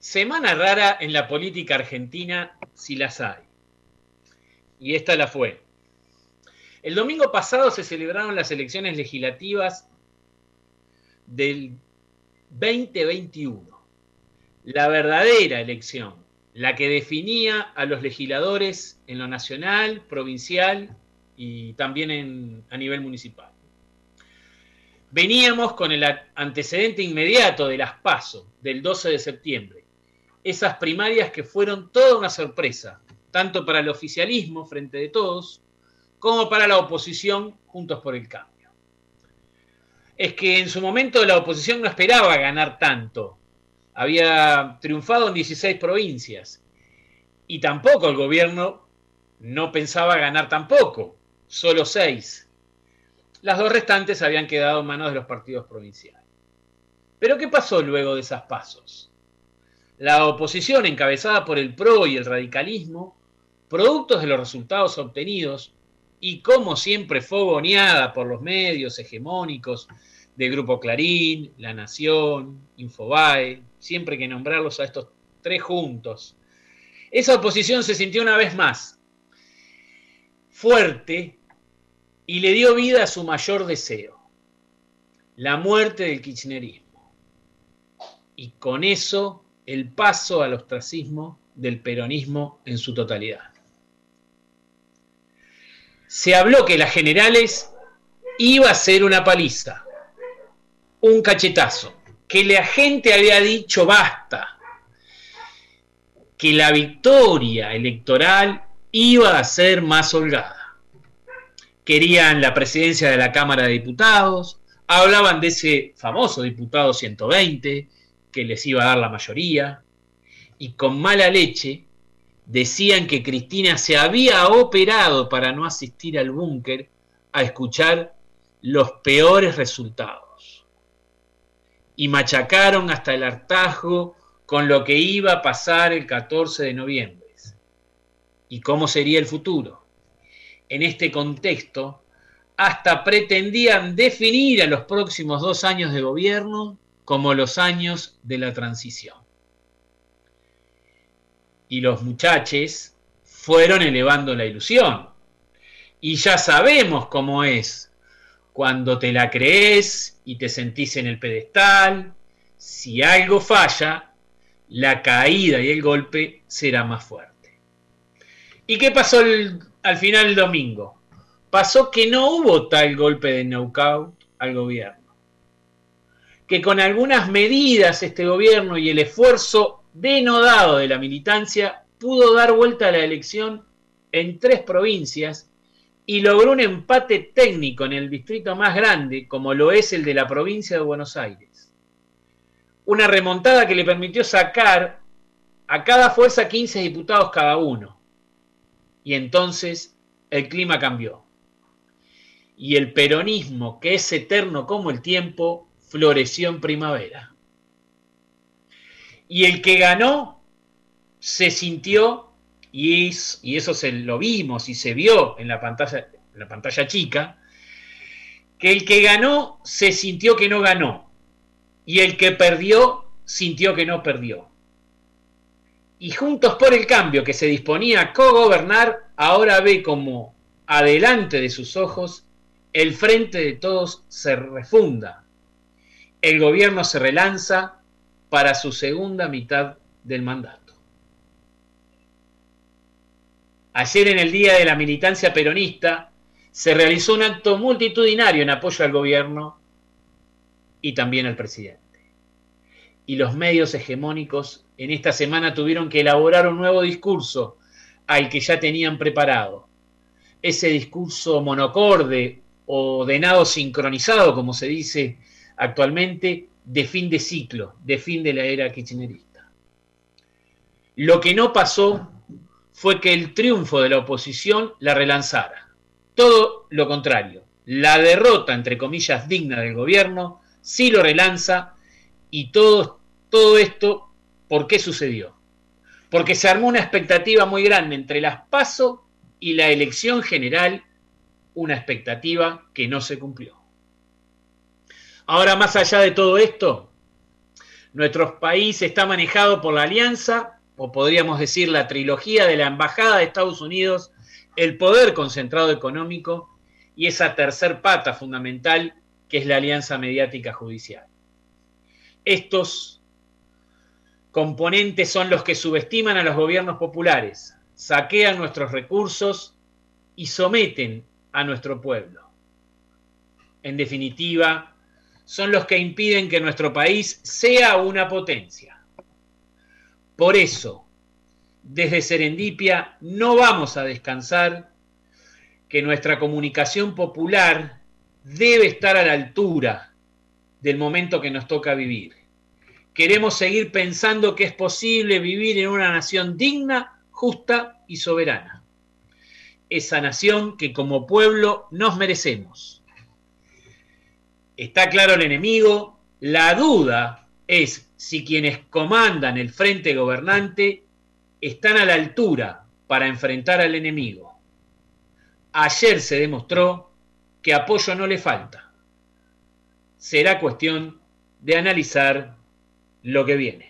Semana rara en la política argentina, si las hay. Y esta la fue. El domingo pasado se celebraron las elecciones legislativas del 2021. La verdadera elección, la que definía a los legisladores en lo nacional, provincial y también a nivel municipal. Veníamos con el antecedente inmediato de las PASO del 12 de septiembre, esas primarias que fueron toda una sorpresa, tanto para el oficialismo frente de todos, como para la oposición juntos por el cambio. Es que en su momento la oposición no esperaba ganar tanto. Había triunfado en 16 provincias y tampoco el gobierno no pensaba ganar tampoco, solo 6. Las dos restantes habían quedado en manos de los partidos provinciales. Pero ¿qué pasó luego de esas pasos? La oposición, encabezada por el PRO y el radicalismo, productos de los resultados obtenidos y como siempre fogoneada por los medios hegemónicos del Grupo Clarín, La Nación, Infobae, siempre que nombrarlos a estos tres juntos, esa oposición se sintió una vez más fuerte y le dio vida a su mayor deseo, la muerte del kirchnerismo. Y con eso el paso al ostracismo del peronismo en su totalidad. Se habló que las generales iba a ser una paliza, un cachetazo, que la gente había dicho basta, que la victoria electoral iba a ser más holgada. Querían la presidencia de la Cámara de Diputados, hablaban de ese famoso diputado 120, que les iba a dar la mayoría, y con mala leche decían que Cristina se había operado para no asistir al búnker a escuchar los peores resultados. Y machacaron hasta el hartazgo con lo que iba a pasar el 14 de noviembre y cómo sería el futuro. En este contexto, hasta pretendían definir a los próximos dos años de gobierno como los años de la transición. Y los muchachos fueron elevando la ilusión. Y ya sabemos cómo es. Cuando te la crees y te sentís en el pedestal, si algo falla, la caída y el golpe será más fuerte. ¿Y qué pasó al final del domingo? Pasó que no hubo tal golpe de knockout al gobierno que con algunas medidas este gobierno y el esfuerzo denodado de la militancia pudo dar vuelta a la elección en tres provincias y logró un empate técnico en el distrito más grande, como lo es el de la provincia de Buenos Aires. Una remontada que le permitió sacar a cada fuerza 15 diputados cada uno. Y entonces el clima cambió. Y el peronismo, que es eterno como el tiempo, floreció en primavera. Y el que ganó se sintió, y, y eso se lo vimos y se vio en la pantalla, en la pantalla chica, que el que ganó se sintió que no ganó, y el que perdió sintió que no perdió. Y Juntos por el Cambio, que se disponía a co-gobernar, ahora ve como adelante de sus ojos el frente de todos se refunda, el gobierno se relanza para su segunda mitad del mandato. Ayer en el Día de la Militancia Peronista se realizó un acto multitudinario en apoyo al gobierno y también al presidente. Y los medios hegemónicos en esta semana tuvieron que elaborar un nuevo discurso al que ya tenían preparado. Ese discurso monocorde o de nado sincronizado, como se dice actualmente de fin de ciclo, de fin de la era kirchnerista. Lo que no pasó fue que el triunfo de la oposición la relanzara. Todo lo contrario, la derrota, entre comillas, digna del gobierno, sí lo relanza y todo, todo esto, ¿por qué sucedió? Porque se armó una expectativa muy grande entre las PASO y la elección general, una expectativa que no se cumplió. Ahora, más allá de todo esto, Nuestro país está manejado por la alianza, o podríamos decir la trilogía de la Embajada de Estados Unidos, el poder concentrado económico y esa tercer pata fundamental que es la alianza mediática judicial. Estos componentes son los que subestiman a los gobiernos populares, saquean nuestros recursos y someten a nuestro pueblo. En definitiva, son los que impiden que nuestro país sea una potencia. Por eso, desde Serendipia no vamos a descansar que nuestra comunicación popular debe estar a la altura del momento que nos toca vivir. Queremos seguir pensando que es posible vivir en una nación digna, justa y soberana. Esa nación que como pueblo nos merecemos. Está claro el enemigo, la duda es si quienes comandan el frente gobernante están a la altura para enfrentar al enemigo. Ayer se demostró que apoyo no le falta. Será cuestión de analizar lo que viene.